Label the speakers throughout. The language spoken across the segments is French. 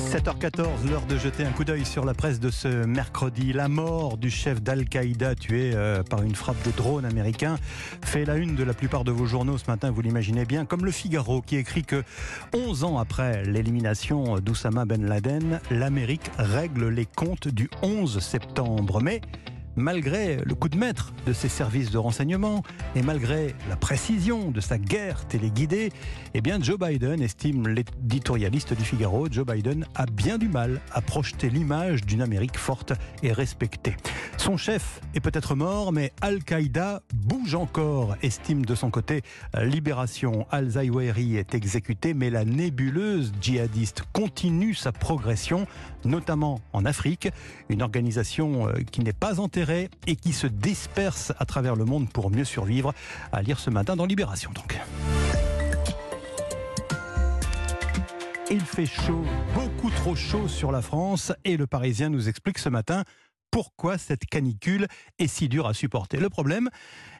Speaker 1: 7h14, l'heure de jeter un coup d'œil sur la presse de ce mercredi. La mort du chef d'Al-Qaïda tué euh, par une frappe de drone américain fait la une de la plupart de vos journaux ce matin, vous l'imaginez bien, comme le Figaro qui écrit que 11 ans après l'élimination d'Oussama Ben Laden, l'Amérique règle les comptes du 11 septembre. Mais malgré le coup de maître de ses services de renseignement et malgré la précision de sa guerre téléguidée, eh Joe Biden, estime l'éditorialiste du Figaro, Joe Biden a bien du mal à projeter l'image d'une Amérique forte et respectée. Son chef est peut-être mort, mais Al-Qaïda bouge encore, estime de son côté Libération. Al-Zawahiri est exécuté, mais la nébuleuse djihadiste continue sa progression, notamment en Afrique, une organisation euh, qui n'est pas enterrée et qui se dispersent à travers le monde pour mieux survivre. À lire ce matin dans Libération. Il fait chaud, beaucoup trop chaud sur la France et le Parisien nous explique ce matin pourquoi cette canicule est si dure à supporter. Le problème,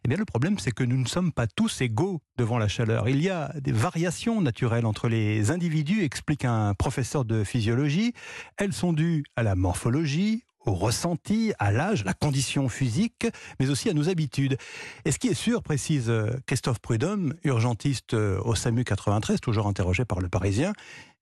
Speaker 1: eh bien le problème, c'est que nous ne sommes pas tous égaux devant la chaleur. Il y a des variations naturelles entre les individus, explique un professeur de physiologie. Elles sont dues à la morphologie, au ressenti, à l'âge, la condition physique, mais aussi à nos habitudes. Et ce qui est sûr, précise euh, Christophe Prudhomme, urgentiste euh, au SAMU 93, toujours interrogé par le Parisien,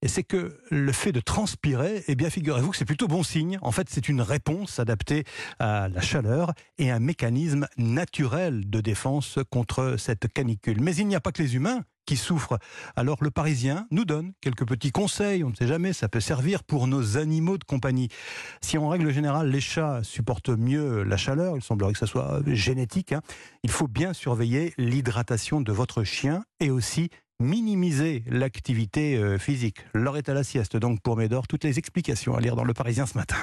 Speaker 1: c'est que le fait de transpirer, eh bien figurez-vous que c'est plutôt bon signe. En fait, c'est une réponse adaptée à la chaleur et un mécanisme naturel de défense contre cette canicule. Mais il n'y a pas que les humains qui souffrent. Alors le Parisien nous donne quelques petits conseils, on ne sait jamais, ça peut servir pour nos animaux de compagnie. Si en règle générale les chats supportent mieux la chaleur, il semblerait que ça soit génétique, hein, il faut bien surveiller l'hydratation de votre chien et aussi minimiser l'activité euh, physique. L'heure est à la sieste donc pour Médor, toutes les explications à lire dans le Parisien ce matin.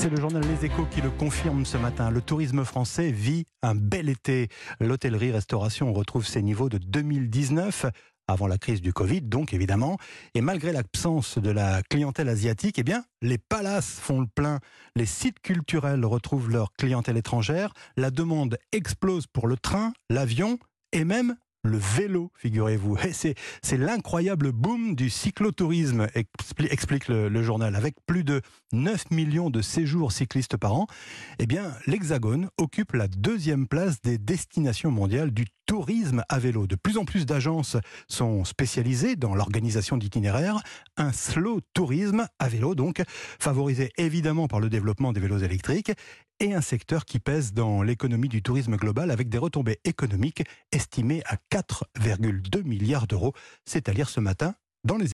Speaker 1: C'est le journal Les Échos qui le confirme ce matin. Le tourisme français vit un bel été. L'hôtellerie-restauration retrouve ses niveaux de 2019 avant la crise du Covid, donc évidemment. Et malgré l'absence de la clientèle asiatique, eh bien, les palaces font le plein. Les sites culturels retrouvent leur clientèle étrangère. La demande explose pour le train, l'avion et même le vélo, figurez-vous. C'est, l'incroyable boom du cyclotourisme, explique le, journal. Avec plus de 9 millions de séjours cyclistes par an, eh bien, l'Hexagone occupe la deuxième place des destinations mondiales du tourisme à vélo. De plus en plus d'agences sont spécialisées dans l'organisation d'itinéraires. Un slow tourisme à vélo, donc, favorisé évidemment par le développement des vélos électriques et un secteur qui pèse dans l'économie du tourisme global avec des retombées économiques estimées à 4,2 milliards d'euros. C'est à lire ce matin dans les